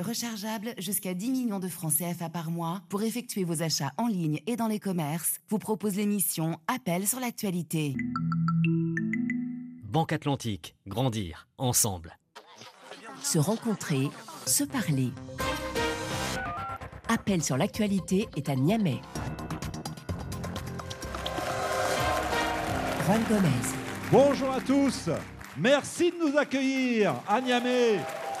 rechargeable jusqu'à 10 millions de francs CFA par mois pour effectuer vos achats en ligne et dans les commerces, vous propose l'émission Appel sur l'actualité. Banque Atlantique, grandir ensemble. Se rencontrer, se parler. Appel sur l'actualité est à Niamey. Juan Gomez. Bonjour à tous. Merci de nous accueillir à Niamey,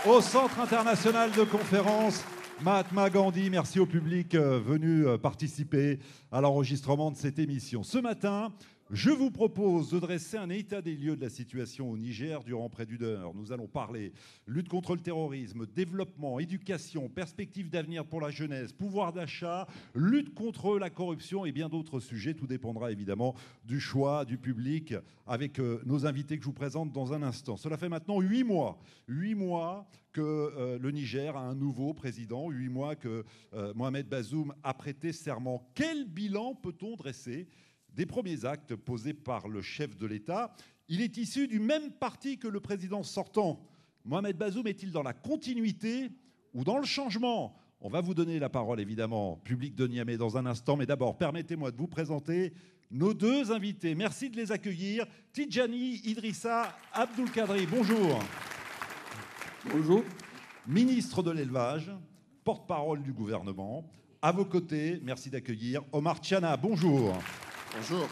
au Centre international de conférences Mahatma Gandhi. Merci au public euh, venu euh, participer à l'enregistrement de cette émission. Ce matin, je vous propose de dresser un état des lieux de la situation au Niger durant près d'une heure. Nous allons parler lutte contre le terrorisme, développement, éducation, perspectives d'avenir pour la jeunesse, pouvoir d'achat, lutte contre la corruption et bien d'autres sujets. Tout dépendra évidemment du choix du public avec euh, nos invités que je vous présente dans un instant. Cela fait maintenant huit mois, huit mois que euh, le Niger a un nouveau président, huit mois que euh, Mohamed Bazoum a prêté serment. Quel bilan peut-on dresser des premiers actes posés par le chef de l'État? Il est issu du même parti que le président sortant. Mohamed Bazoum est-il dans la continuité ou dans le changement? On va vous donner la parole, évidemment, public de Niamey, dans un instant. Mais d'abord, permettez-moi de vous présenter nos deux invités. Merci de les accueillir. Tidjani Idrissa Abdul Kadri, bonjour. Bonjour. Ministre de l'élevage, porte-parole du gouvernement. À vos côtés, merci d'accueillir Omar Tchana, bonjour. Bonjour.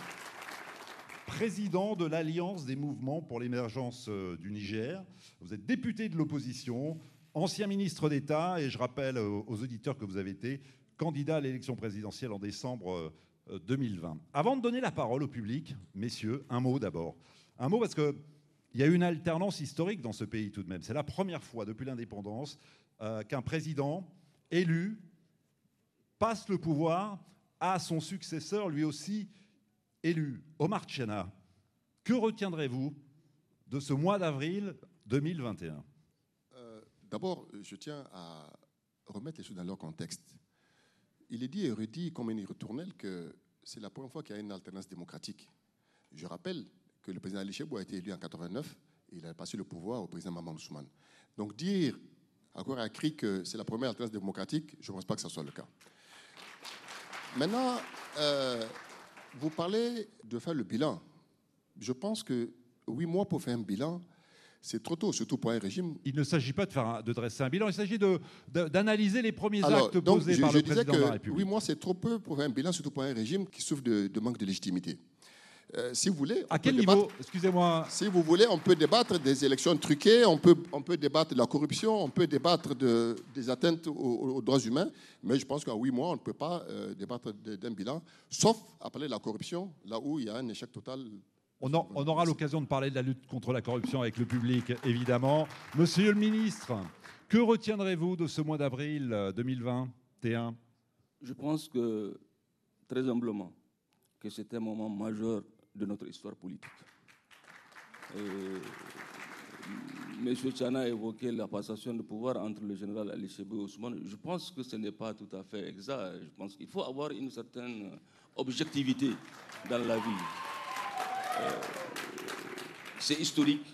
Président de l'Alliance des mouvements pour l'émergence euh, du Niger. Vous êtes député de l'opposition, ancien ministre d'État, et je rappelle aux auditeurs que vous avez été candidat à l'élection présidentielle en décembre 2020. Euh, Avant de donner la parole au public, messieurs, un mot d'abord. Un mot parce qu'il y a une alternance historique dans ce pays tout de même. C'est la première fois depuis l'indépendance euh, qu'un président élu passe le pouvoir à son successeur, lui aussi élu, Omar Tchena, que retiendrez-vous de ce mois d'avril 2021 euh, D'abord, je tiens à remettre les choses dans leur contexte. Il est dit et redit comme une retournelle que c'est la première fois qu'il y a une alternance démocratique. Je rappelle que le président Ali Chebou a été élu en 89 et il a passé le pouvoir au président Maman Ousmane. Donc dire encore à cri que c'est la première alternance démocratique, je ne pense pas que ce soit le cas. Maintenant, euh, vous parlez de faire le bilan. Je pense que huit mois pour faire un bilan, c'est trop tôt, surtout pour un régime. Il ne s'agit pas de, faire de dresser un bilan, il s'agit d'analyser les premiers actes posés par le président de la République. Huit mois, c'est trop peu pour faire un bilan, surtout pour un régime qui souffre de, de manque de légitimité. Euh, si vous voulez. À quel niveau Excusez-moi? Si vous voulez, on peut débattre des élections truquées, on peut, on peut débattre de la corruption, on peut débattre de, des atteintes aux, droits humains, mais je pense qu'en huit mois, on ne peut pas euh, débattre d'un bilan, sauf après la corruption, là où il y a un échec total. On, on aura l'occasion de parler de la lutte contre la corruption avec le public, évidemment. Monsieur le ministre, que retiendrez-vous de ce mois d'avril 2021 euh, Je pense que, très humblement, que c'était un moment majeur de notre histoire politique. Monsieur Chana a évoqué la passation de pouvoir entre le général Ali Chebou et Ousmane. Je pense que ce n'est pas tout à fait exact. Je pense qu'il faut avoir une certaine objectivité dans la vie. Euh, c'est historique.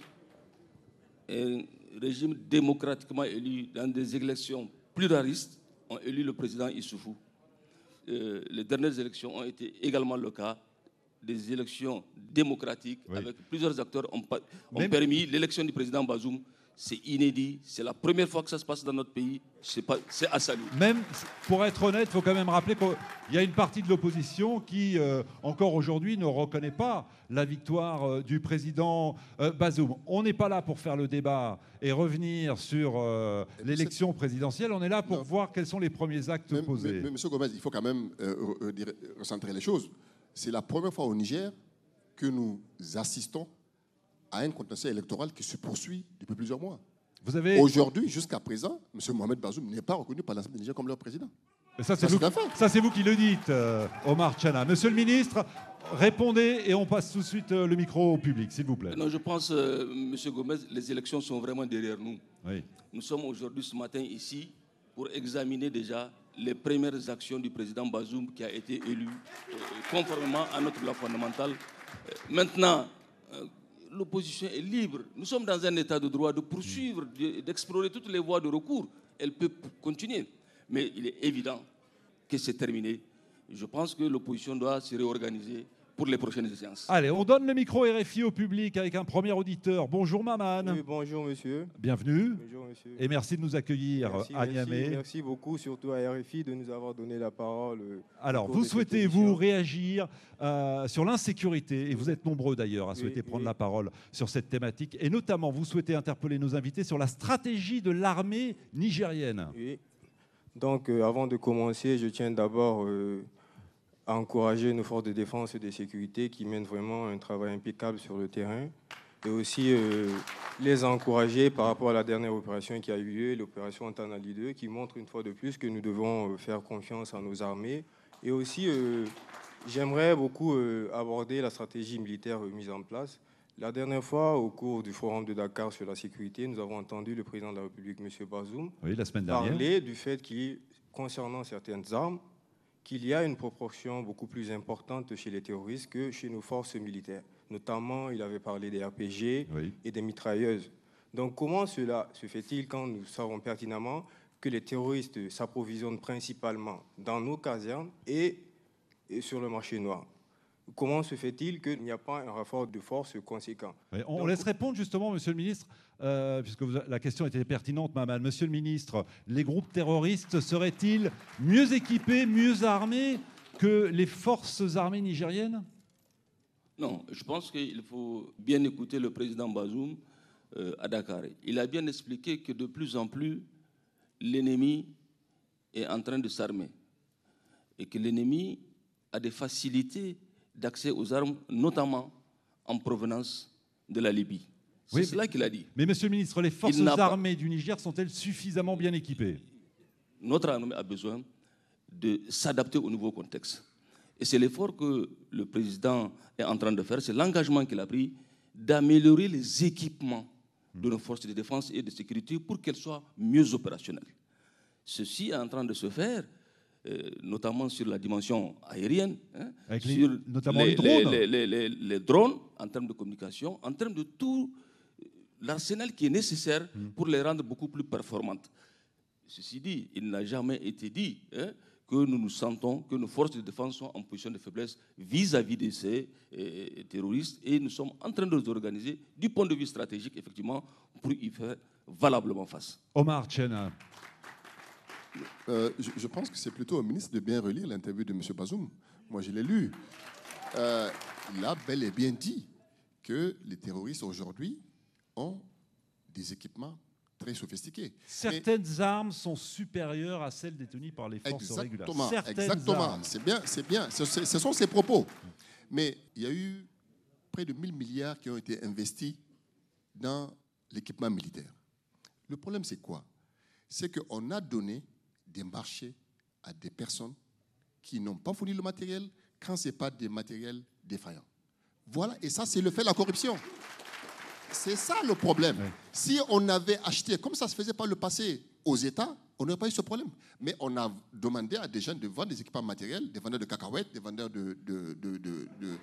Un régime démocratiquement élu dans des élections pluralistes ont élu le président Issoufou. Euh, les dernières élections ont été également le cas des élections démocratiques avec plusieurs acteurs ont, ont permis l'élection du président Bazoum. C'est inédit, c'est la première fois que ça se passe dans notre pays, c'est à saluer. Même, pour être honnête, il faut quand même rappeler qu'il y a une partie de l'opposition qui, euh, encore aujourd'hui, ne reconnaît pas la victoire euh, du président euh, Bazoum. On n'est pas là pour faire le débat et revenir sur l'élection présidentielle, on est là pour voir quels sont les premiers actes posés. Mais, monsieur Gomez, il faut quand même recentrer les choses c'est la première fois au Niger que nous assistons à un contentieux électoral qui se poursuit depuis plusieurs mois. Vous avez... Aujourd'hui, jusqu'à présent, M. Mohamed Bazoum n'est pas reconnu par l'Assemblée Niger comme leur président. ça, c'est vous, vous, qui le dites, euh, Omar Chana. Monsieur le ministre, répondez et on passe tout de suite euh, le micro au public, s'il vous plaît. Non, je pense, euh, M. Gomez, les élections sont vraiment derrière nous. Nous sommes aujourd'hui, ce matin, ici, pour examiner déjà les premières actions du président Bazoum qui a été élu euh, conformément à notre loi fondamentale. Euh, maintenant, euh, l'opposition est libre. Nous sommes dans un état de droit de poursuivre, d'explorer toutes les voies de recours. elle peut continuer. Mais il est évident que c'est terminé. Je pense que l'opposition doit se réorganiser pour les prochaines séances. Allez, on donne le micro RFI au public avec un premier auditeur. Bonjour Maman. Oui, bonjour monsieur. Bienvenue. Bonjour monsieur. Et merci de nous accueillir Merci, à merci, Niamey. merci beaucoup, surtout à RFI, de nous avoir donné la parole. euh, Alors, vous souhaitez, vous, réagir euh, sur l'insécurité, et vous êtes nombreux d'ailleurs à Oui, souhaiter prendre oui. la parole sur cette thématique, et notamment, vous souhaitez interpeller nos invités sur la stratégie de l'armée nigérienne. Oui. Donc, euh, avant de commencer, je tiens d'abord euh, à encourager nos forces de défense et de sécurité qui mènent vraiment un travail impeccable sur le terrain. Et aussi euh, les encourager par rapport à la dernière opération qui a eu lieu, l'opération Tanali 2, qui montre une fois de plus que nous devons euh, faire confiance à nos armées. Et aussi, euh, j'aimerais beaucoup euh, aborder la stratégie militaire mise en place. La dernière fois, au cours du forum de Dakar sur la sécurité, nous avons entendu le président de la République, M. Bazoum, Oui, la semaine dernière. parler du fait qu'il, concernant certaines armes, qu'il y a une proportion beaucoup plus importante chez les terroristes que chez nos forces militaires. Notamment, il avait parlé des RPG Oui. et des mitrailleuses. Donc comment cela se fait-il quand nous savons pertinemment que les terroristes s'approvisionnent principalement dans nos casernes et, et sur le marché noir? Comment se fait-il qu'il n'y a pas un rapport de force conséquent? Oui, on Donc- laisse répondre justement, Monsieur le Ministre, euh, puisque vous- la question était pertinente, Maman. Monsieur le Ministre, les groupes terroristes seraient-ils mieux équipés, mieux armés que les forces armées nigériennes? Non, je pense qu'il faut bien écouter le président Bazoum euh, à Dakar. Il a bien expliqué que de plus en plus, l'ennemi est en train de s'armer et que l'ennemi a des facilités d'accès aux armes, notamment en provenance de la Libye. C'est Oui, cela qu'il a dit. Mais Monsieur le Ministre, les forces pas- armées du Niger sont-elles suffisamment bien équipées? Notre armée a besoin de s'adapter au nouveau contexte. Et c'est l'effort que le président est en train de faire, c'est l'engagement qu'il a pris d'améliorer les équipements de nos forces de défense et de sécurité pour qu'elles soient mieux opérationnelles. Ceci est en train de se faire, euh, notamment sur la dimension aérienne, hein, Avec les- sur notamment les drones. les- les- les- les drones, en termes de communication, en termes de tout l'arsenal qui est nécessaire Hmm. pour les rendre beaucoup plus performantes. Ceci dit, il n'a jamais été dit hein, que nous nous sentons que nos forces de défense sont en position de faiblesse vis-à-vis de ces euh, terroristes et nous sommes en train de nous organiser du point de vue stratégique, effectivement, pour y faire valablement face. Omar Chen, Euh, je, je pense que c'est plutôt au ministre de bien relire l'interview de M. Bazoum. Moi, je l'ai lu. Euh, il a bel et bien dit que les terroristes aujourd'hui ont des équipements très sophistiqués. certaines armes sont supérieures à celles détenues par les forces régulières. Exactement, Certaines exactement. C'est bien, c'est bien. Ce, ce- ce sont ses propos. Mais il y a eu près de 1000 milliards qui ont été investis dans l'équipement militaire. Le problème, c'est quoi? C'est qu'on a donné des marchés à des personnes qui n'ont pas fourni le matériel quand ce n'est pas des matériels défaillants. Voilà, et ça, c'est le fait de la corruption. C'est ça le problème. Si on avait acheté, comme ça se faisait par le passé, aux États, on n'aurait pas eu ce problème. Mais on a demandé à des gens de vendre des équipements matériels, des vendeurs de cacahuètes, des vendeurs de. de- de- de-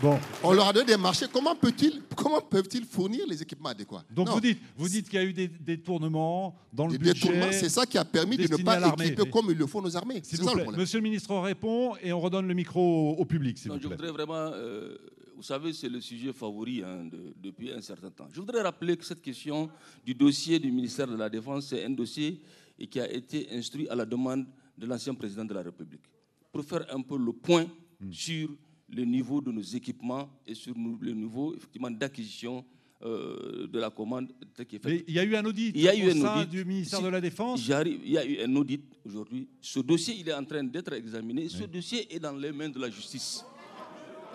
Bon, On leur a donné des marchés. Comment, peut-il, comment peuvent-ils fournir les équipements adéquats? Donc Non. vous dites, vous dites qu'il y a eu des détournements dans le Des budget. détournements, c'est ça qui a permis de ne pas équiper comme il le faut nos armées. C'est S'il vous ça le plaît, problème. Monsieur le ministre répond et on redonne le micro au, au public, s'il Non, vous je voudrais vraiment, euh, vous savez, c'est le sujet favori hein, de- depuis un certain temps. Je voudrais rappeler que cette question du dossier du ministère de la Défense, c'est un dossier et qui a été instruit à la demande de l'ancien président de la République. Pour faire un peu le point Hmm. sur le niveau de nos équipements et sur le niveau effectivement d'acquisition euh, de la commande tel qu'il est fait. Mais il y a eu un audit Il y a eu au un sein audit. du ministère Si- de la Défense. J'arrive, il y a eu un audit aujourd'hui. Ce dossier, il est en train d'être examiné. Ce dossier est dans les mains de la justice.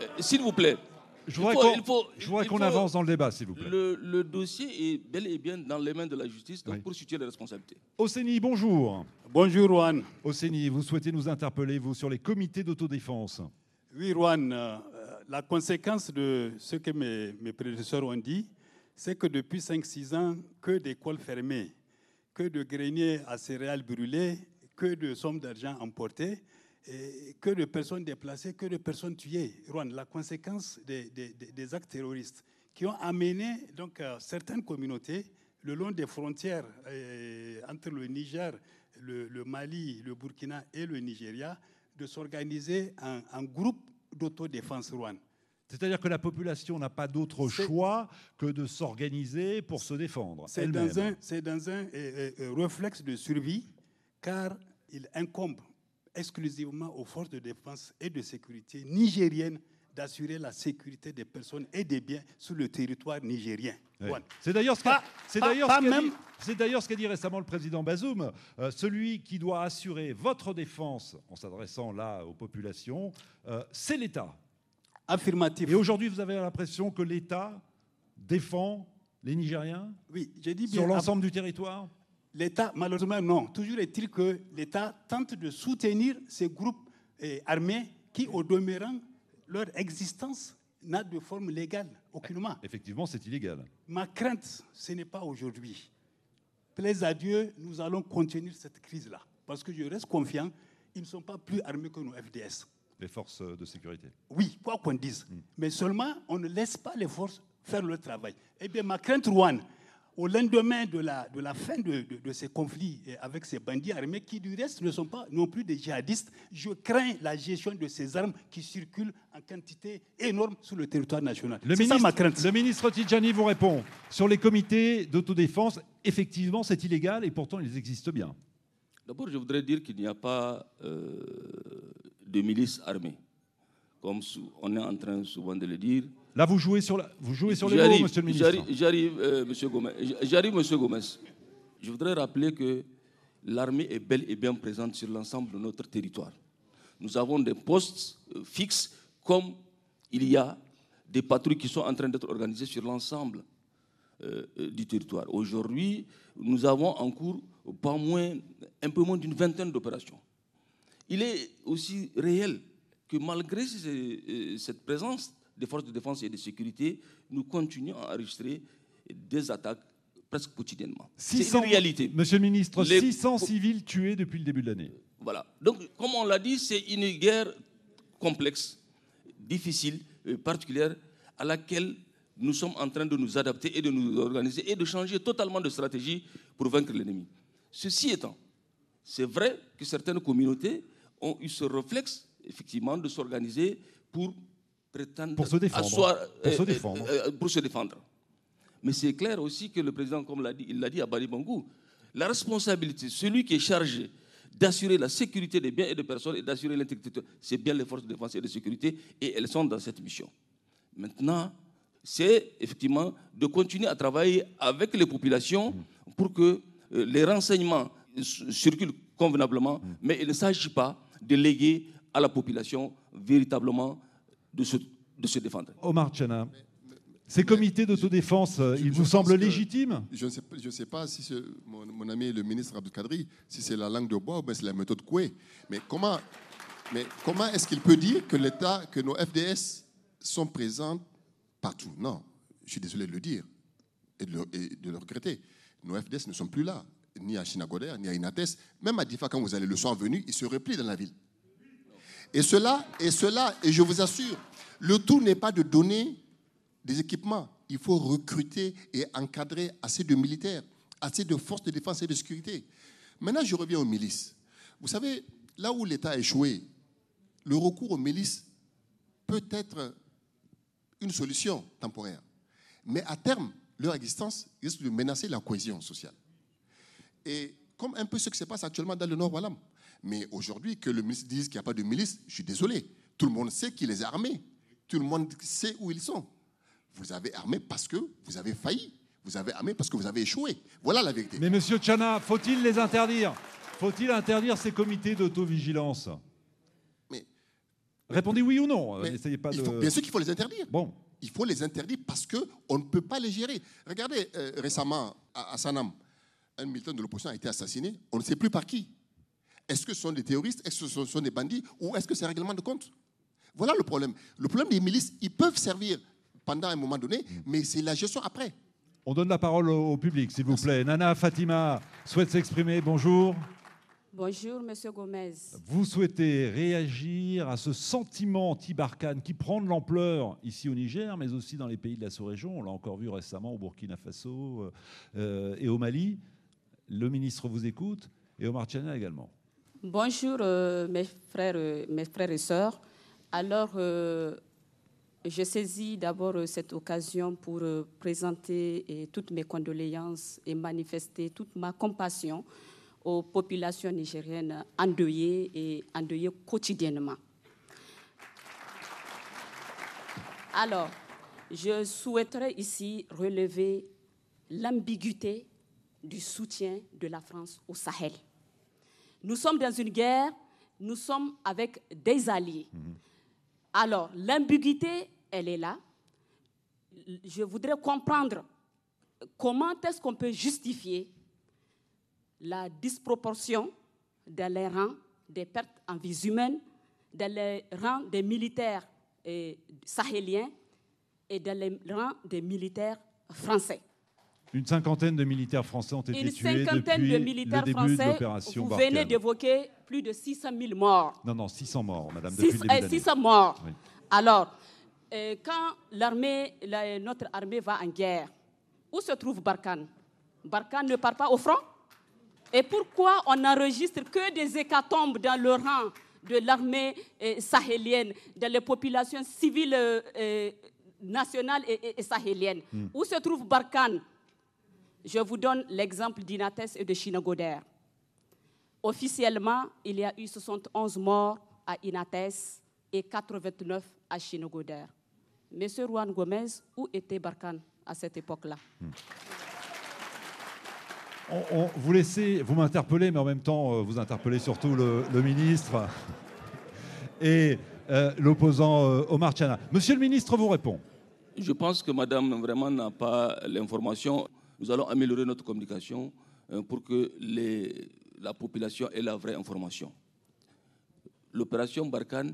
Euh, S'il vous plaît. Je il voudrais faut- qu'on il faut- je voudrais il qu'on faut- avance dans le débat, s'il vous plaît. Le, le dossier est bel et bien dans les mains de la justice, donc Oui. pour situer les responsabilités. Océanie, bonjour. Bonjour Juan. Océanie, vous souhaitez nous interpeller, vous, sur les comités d'autodéfense. Oui Juan, euh, la conséquence de ce que mes, prédécesseurs ont dit, c'est que depuis 5-6 ans, que d'écoles fermées, que de greniers à céréales brûlés, que de sommes d'argent emportées, et que de personnes déplacées, que de personnes tuées. Juan, la conséquence des, actes terroristes qui ont amené donc, euh, certaines communautés le long des frontières euh, entre le Niger, le Mali, le Burkina et le Nigeria, de s'organiser en, en groupe d'autodéfense rwanda. C'est-à-dire que la population n'a pas d'autre choix que de s'organiser pour se défendre. C'est dans un, dans un euh, euh, réflexe de survie, car il incombe exclusivement aux forces de défense et de sécurité nigériennes d'assurer la sécurité des personnes et des biens sur le territoire nigérien. Voilà. C'est d'ailleurs ce qu'a ce dit, récemment le président Bazoum. Euh, celui qui doit assurer votre défense, en s'adressant là aux populations, euh, c'est l'État. Affirmatif. Et aujourd'hui, vous avez l'impression que l'État défend les Nigériens Oui, j'ai dit bien. sur l'ensemble du territoire? L'État, malheureusement, non. Toujours est-il que l'État tente de soutenir ces groupes eh, armés qui, au demeurant, leur existence n'a de forme légale aucunement. Effectivement, c'est illégal. Ma crainte, ce n'est pas aujourd'hui. Plaise à Dieu, nous allons contenir cette crise-là. Parce que je reste confiant, ils ne sont pas plus armés que nos FDS. Les forces de sécurité. Oui, quoi qu'on dise. Mm. Mais seulement, on ne laisse pas les forces faire leur travail. Eh bien, ma crainte, Rouen, au lendemain de la, de la fin de, de- de ces conflits eh, avec ces bandits armés, qui du reste ne sont pas non plus des djihadistes, je crains la gestion de ces armes qui circulent en quantité énorme sur le territoire national. Le C'est ça ministre, ma crainte. le ministre Tidjani vous répond. Sur les comités d'autodéfense, effectivement, c'est illégal et pourtant ils existent bien. D'abord, je voudrais dire qu'il n'y a pas euh, de milices armées, comme on est en train souvent de le dire. Là, vous jouez sur, la- vous jouez sur les mots, monsieur le ministre. J'arrive, euh, monsieur Gomez. J'arrive, monsieur Gomez. Je voudrais rappeler que l'armée est bel et bien présente sur l'ensemble de notre territoire. Nous avons des postes euh, fixes, comme il y a des patrouilles qui sont en train d'être organisées sur l'ensemble euh, euh, du territoire. Aujourd'hui, nous avons en cours pas moins, un peu moins d'une vingtaine d'opérations. Il est aussi réel que malgré ces- cette présence des forces de défense et de sécurité, nous continuons à enregistrer des attaques presque quotidiennement. C'est 600 une réalité. Monsieur le ministre, Les- 600 civils tués depuis le début de l'année. Voilà. Donc, comme on l'a dit, c'est une guerre complexe, difficile, euh, particulière, à laquelle nous sommes en train de nous adapter et de nous organiser et de changer totalement de stratégie pour vaincre l'ennemi. Ceci étant, c'est vrai que certaines communautés ont eu ce réflexe, effectivement, de s'organiser pour Pour se défendre. Pour se euh, euh, défendre. euh, pour se défendre. Mais c'est clair aussi que le président, comme l'a dit, il l'a dit à Bali Bangou, la responsabilité, celui qui est chargé d'assurer la sécurité des biens et des personnes et d'assurer l'intégrité, c'est bien les forces de défense et de sécurité, et elles sont dans cette mission. Maintenant, c'est effectivement de continuer à travailler avec les populations pour que les renseignements circulent convenablement, mais il ne s'agit pas de léguer à la population véritablement de se, de se défendre. Omar Tchana, ces comités d'autodéfense, ils vous semblent légitimes? Je ne sais, pas- je sais pas si c'est mon, mon ami le ministre Abdou Kadri, si c'est la langue de bois ou bien c'est la méthode Coué. Mais comment, mais comment est-ce qu'il peut dire que l'État, que nos FDS sont présents partout? Non, je suis désolé de le dire et de le, et de le regretter. Nos FDS ne sont plus là, ni à Chinagoder, ni à Inates. Même à Difa, quand vous allez le soir venu, ils se replient dans la ville. Et cela, et cela, et je vous assure, le tout n'est pas de donner des équipements. Il faut recruter et encadrer assez de militaires, assez de forces de défense et de sécurité. Maintenant, je reviens aux milices. Vous savez, là où l'État a échoué, le recours aux milices peut être une solution temporaire. Mais à terme, leur existence risque de menacer la cohésion sociale. Et comme un peu ce qui se passe actuellement dans le Nord Wallam. Mais aujourd'hui, que le ministre dise qu'il n'y a pas de milice, je suis désolé. Tout le monde sait qu'il les a armés. Tout le monde sait où ils sont. Vous avez armé parce que vous avez failli. Vous avez armé parce que vous avez échoué. Voilà la vérité. Mais monsieur Tchana, faut-il les interdire? Faut-il interdire ces comités d'autovigilance? Mais- Répondez oui ou non. euh, N'essayez pas de. faut- bien sûr qu'il faut les interdire. Bon, Il faut les interdire parce qu'on ne peut pas les gérer. Regardez, euh, récemment, à, à Sanam, un militant de l'opposition a été assassiné. On ne sait plus par qui. Est-ce que ce sont des terroristes? Est-ce que ce sont des bandits? Ou est-ce que c'est un règlement de compte? Voilà le problème. Le problème des milices, ils peuvent servir pendant un moment donné, mais c'est la gestion après. on donne la parole au, au public, s'il vous plaît. Nana Fatima souhaite s'exprimer. Bonjour. Bonjour, Monsieur Gomez. Vous souhaitez réagir à ce sentiment anti-Barkhane qui prend de l'ampleur ici au Niger, mais aussi dans les pays de la sous-région. On l'a encore vu récemment au Burkina Faso euh, euh, et au Mali. Le ministre vous écoute et Omar Tchana également. Bonjour, euh, mes, frères, euh, mes frères et sœurs. Alors, euh, je saisis d'abord cette occasion pour présenter toutes mes condoléances et manifester toute ma compassion aux populations nigériennes endeuillées et endeuillées quotidiennement. Alors, je souhaiterais ici relever l'ambiguïté du soutien de la France au Sahel. Nous sommes dans une guerre, nous sommes avec des alliés. Alors, l'ambiguïté, elle est là. Je voudrais comprendre comment est-ce qu'on peut justifier la disproportion dans les rangs des pertes en vies humaines, dans les rangs des militaires eh, sahéliens et dans les rangs des militaires français. Une cinquantaine de militaires français ont été Une tués cinquantaine depuis de militaires le début de français, l'opération vous Barkhane. venez d'évoquer plus de 600 000 morts. Non, non, 600 morts, madame, Six- depuis le début eh, de l'année. 600 morts. Oui. Alors, euh, quand l'armée, la- notre armée va en guerre, où se trouve Barkhane? Barkhane ne part pas au front? Et pourquoi on n'enregistre que des hécatombes dans le rang de l'armée euh, sahélienne, dans les populations civiles euh, euh, nationales et, et- et sahéliennes? Hmm. Où se trouve Barkhane? Je vous donne l'exemple d'Inates et de Chinagoder. Officiellement, il y a eu 71 morts à Inates et 89 à Chinogoder. Monsieur Juan Gomez, où était Barkhane à cette époque-là? On- on- vous laissez, vous m'interpellez, mais en même temps, euh, vous interpellez surtout le, le ministre et euh, l'opposant euh, Omar Tchana. Monsieur le ministre vous répond. Je pense que madame vraiment n'a pas l'information. Nous allons améliorer notre communication euh, pour que les- la population ait la vraie information. L'opération Barkhane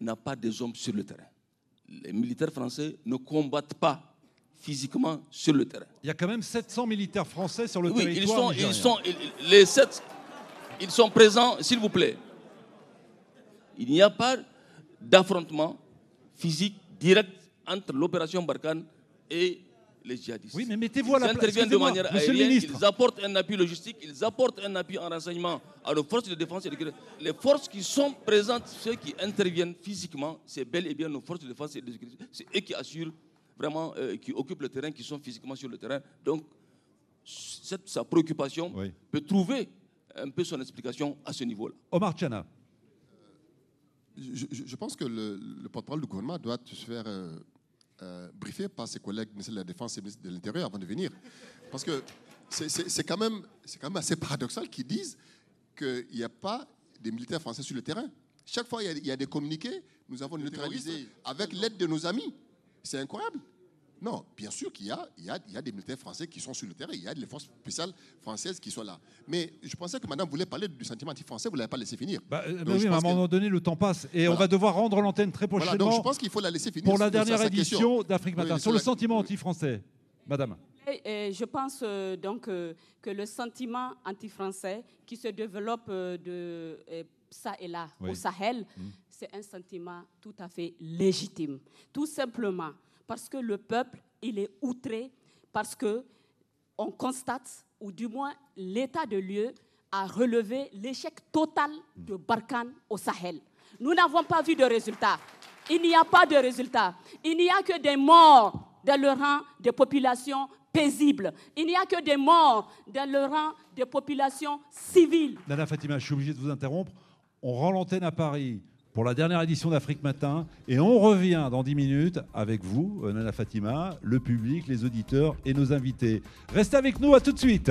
n'a pas des hommes sur le terrain. Les militaires français ne combattent pas physiquement sur le terrain. Il y a quand même 700 militaires français sur le Oui, ils territoire sont, ils sont, ils- les ils sont présents, s'il vous plaît. Il n'y a pas d'affrontement physique direct entre l'opération Barkhane et les djihadistes. Oui, mais mettez-vous à la Ils place- interviennent de manière aérienne, ils apportent un appui logistique, ils apportent un appui en renseignement à nos forces de défense et de sécurité. Les forces qui sont présentes, ceux qui interviennent physiquement, c'est bel et bien nos forces de défense et de sécurité. C'est eux qui assurent vraiment, euh, qui occupent le terrain, qui sont physiquement sur le terrain. Donc, cette, sa préoccupation peut trouver un peu son explication à ce niveau-là. Omar Tchana. Je, je- je pense que le, le porte-parole du gouvernement doit se faire euh, euh, briefer par ses collègues ministres de la Défense et ministres de l'Intérieur avant de venir. Parce que c'est- quand, même- quand même assez paradoxal qu'ils disent qu'il n'y a pas des militaires français sur le terrain. Chaque fois, il y a, il y a des communiqués, nous avons neutralisé avec l'aide de nos amis. C'est incroyable. Non, bien sûr qu'il y a, il y, a, il y a des militaires français qui sont sur le terrain, il y a des forces spéciales françaises qui sont là. Mais je pensais que madame voulait parler du sentiment anti-français, vous ne l'avez pas laissé finir. Bah, euh, Donc, bah oui, à un moment donné, le temps passe et on Voilà. va devoir rendre l'antenne très Voilà, prochainement. donc je pense qu'il faut la laisser finir Pour la dernière édition d'Afrique Oui, Matin. sur Sur le la- sentiment anti-français, madame. Et, et je pense euh, donc euh, que le sentiment anti-français qui se développe euh, de ça et là Oui. au Sahel, Mm. c'est un sentiment tout à fait légitime. Tout simplement parce que le peuple, il est outré, parce que on constate, ou du moins l'état de lieu a relevé l'échec total de Barkhane au Sahel. Nous n'avons pas vu de résultat. Il n'y a pas de résultat. Il n'y a que des morts dans le rang des populations paisibles. Il n'y a que des morts dans le rang des populations civiles. Nana Fatima, je suis obligé de vous interrompre. On rend l'antenne à Paris pour la dernière édition d'Afrique Matin et on revient dans 10 minutes avec vous, Nana Fatima, le public, les auditeurs et nos invités. Restez avec nous, à tout de suite.